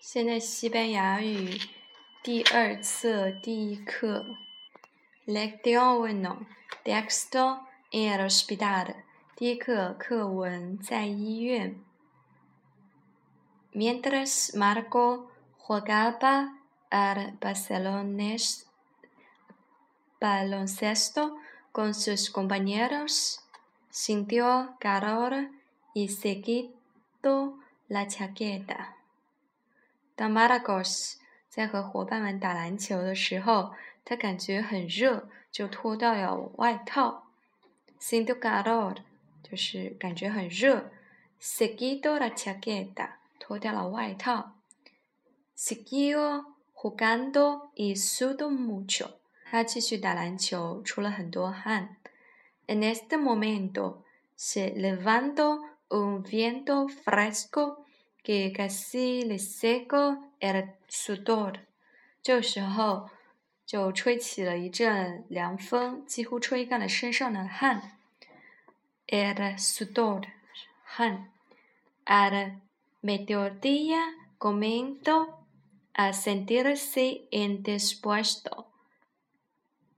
现在西班牙语第二册第一课，Lección uno, texto en el hospital。第一课课文在医院。Mientras Marco jugaba al baloncesto con sus compañeros, sintió calor y se quitó la chaqueta. 当 Marcos 在和伙伴们打篮球的时候，他感觉很热，就脱掉了外套。Sinto calor，就是感觉很热。Se quitó la chaqueta 脱掉了外套。Siguió jugando y sudó mucho 他继续打篮球，出了很多汗。En este momento se levantó un viento fresco que casi le secó el sudor。这时候就吹起了一阵凉风，几乎吹干了身上的汗。El sudor，汗。Al mediodía comenzó a sentirse indispuesto.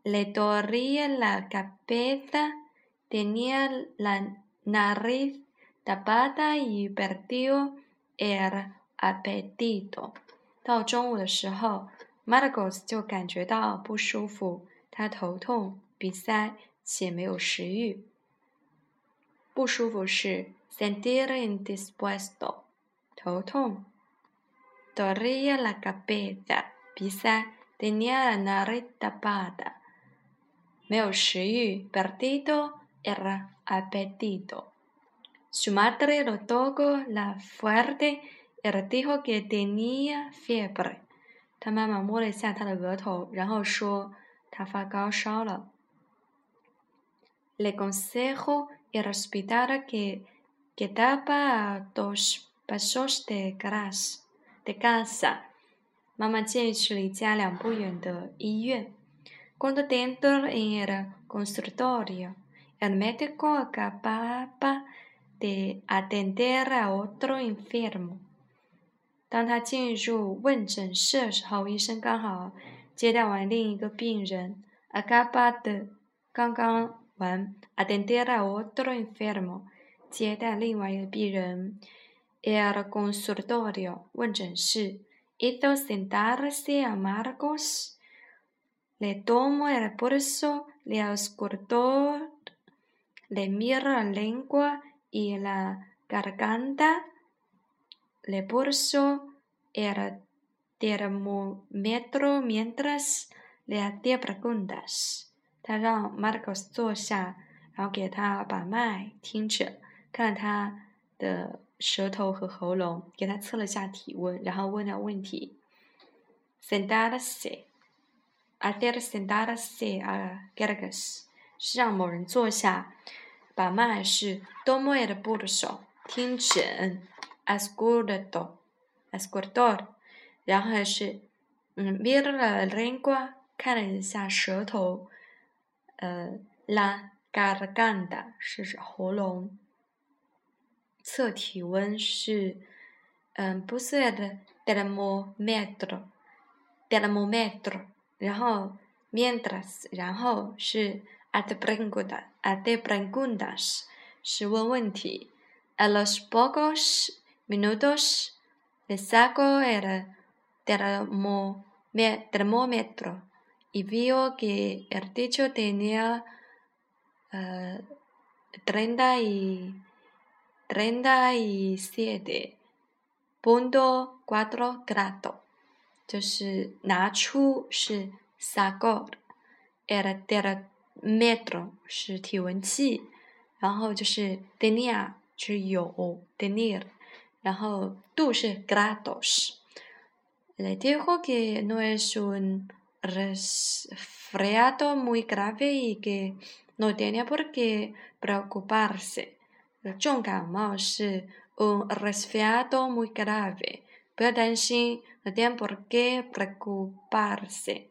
Le dolía la cabeza, tenía la nariz tapada y perdió el apetito。到中午的时候，Margos 就感觉到不舒服，他头痛、鼻塞且没有食欲。不舒服是 sentir indispuesto，头痛。Doría la cabeza，鼻塞；tenía la nariz tapada，没有食欲；perdido el apetito。Su madre lo tocó la fuerte。e r dijo que tenía fiebre。他妈妈摸了一下他的额头，然后说他发高烧了。Le consejo ir al hospital que quedaba a dos pasos de casa. de casa。妈妈建议去离家两步远的医院。Cuando dentro en el consultorio, el médico acababa de atender a otro enfermo。当他进入问诊室的时候，医生刚好接待完另一个病人。Acaba de 刚刚完，atender a otro enfermo 接待另外一个病人。El consultorio 问诊室。Hizo sentarse a Marcos. Le tomó el pulso, le auscultó, le miró la lengua y la garganta. Le puso el termómetro mientras le hacía preguntas。他让 Marcos 坐下，然后给他把脉，听着，看他的舌头和喉咙，给他测了下体温，然后问了问题。Sentarse，hacer sentarse a Gargas，是让某人坐下， 把脉是 tomó el pulso，听诊。escudo，escudo，然后是嗯，mira la lengua，看了一下舌头，呃，la garganta 是指喉咙，测体温是嗯，puse el termómetro，termómetro，然后 mientras，然后是 hacer preguntas，hacer preguntas，是问问题，a los pocos minutos le sacó el termómetro y vio que el techo tenía uh, treinta y treinta y siete punto cuatro grados，就是拿出是 sacó el termómetro 是体温计，然后就是 tenía 是有 tenía。然后度是 grados。Le dijo que no es un resfriado muy grave y que no tenía por qué preocuparse。重感冒是 un resfriado muy grave，不要担心，no tiene por qué preocuparse。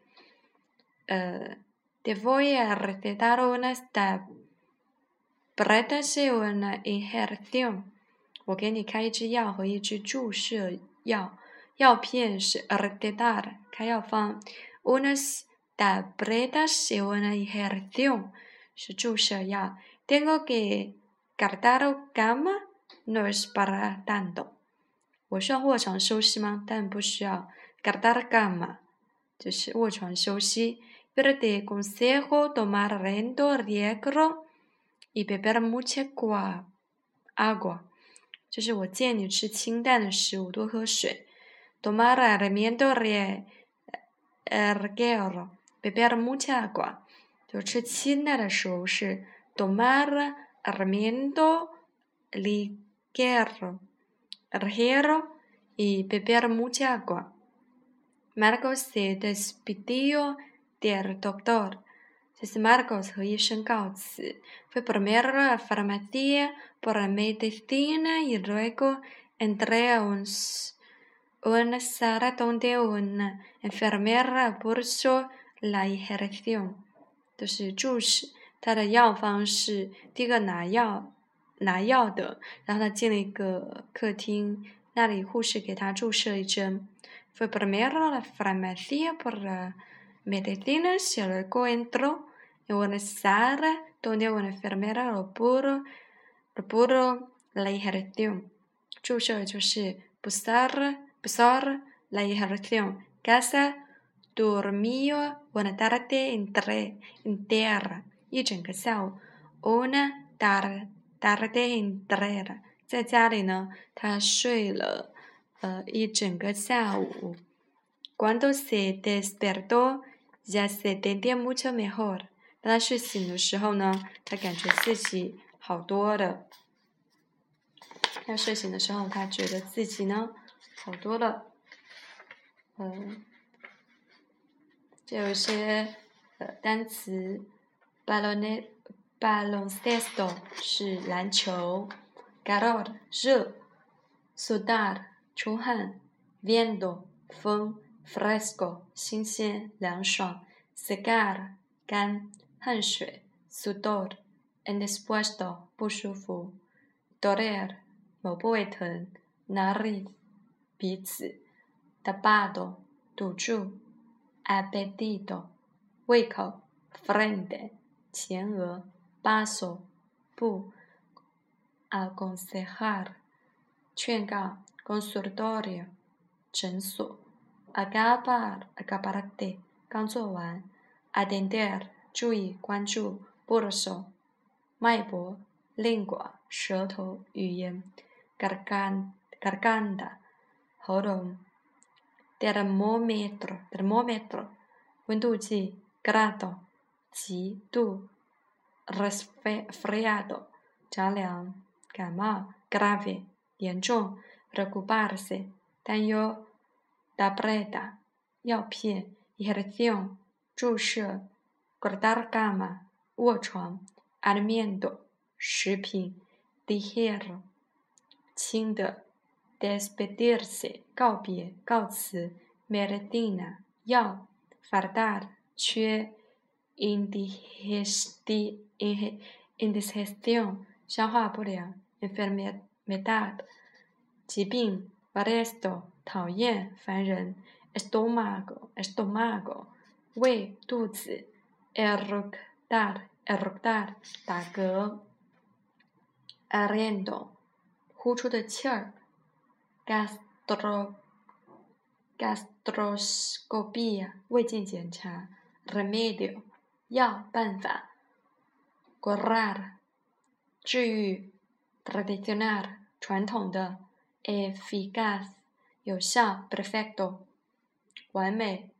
呃 ，te voy a recetar unas tabletas y una inyección。我给你开一支药和一支注射药。药片是 recetar 开药方，unas tabletas y una inyección 是注射药。Tengo que guardar cama, no es para tanto。我需要卧床休息吗？但不需要。guardar cama 就是卧床休息。Pero te aconsejo tomar lento riego y beber mucha agua。就是我建议你吃清淡的食物，多喝水。tomar alimento riego beber mucha agua，就吃清淡的食物是 tomar alimento ligero ligero y beber mucha agua。Marcos se despidió del doctor。这是 Marcos 和医生告辞。Fue primero a la farmacia por la medicina y luego entré a un una sala donde una enfermera puso la inyección。就是注射。他的药方是第一个拿药拿药的，然后他进了一个客厅，那里护士给他注射一针。Fue primero a la farmacia por la medicina y luego entró en una sala donde una enfermera lo puso lo puso la inyección。注射就是 pusar pusar la inyección。Casa dormió una tarde entera。一整个下午，una tarde entera，在家里呢，他睡了呃一整个下午。Cuando se despertó ya se sentía mucho mejor。当他睡醒的时候呢，他感觉自己好多了。他睡醒的时候，他觉得自己呢好多了。嗯，这有些呃单词。baloncesto 是篮球，calor 热，sudar 出汗，viento 风，fresco 新鲜凉爽，secar 干汗水 Sudor，and expuesto，不舒服，doler 某部位疼，nariz 鼻子，tapado 堵住，apetito 胃口，frente 前额，paso，不，aconsejar，劝告，consultorio，诊所，acabar，acabarte，刚做完，atender，注意，关注，pulso，脉搏，lengua，舌头，语言，garganta，喉咙，termómetro，termómetro，温度计，grado。极度，resfriado，着凉，感冒，grave，严重，preocuparse，担忧，tableta，药片，inyección，注射，guardar gama 卧床，alimento，食品，ligero，轻的，despedirse，告别，告辞，medicina，药，faltar，缺。indigestión 消化不良，enfermedad 疾病 v a r e s t o 讨厌烦人，estómago estómago 胃肚子，eructar eructar 打嗝，aliento 呼出的气儿，gastro gastroscopia 胃镜检查，remedio 药办法，curar 治愈，tradicional 传统的，eficaz 有效，perfecto 完美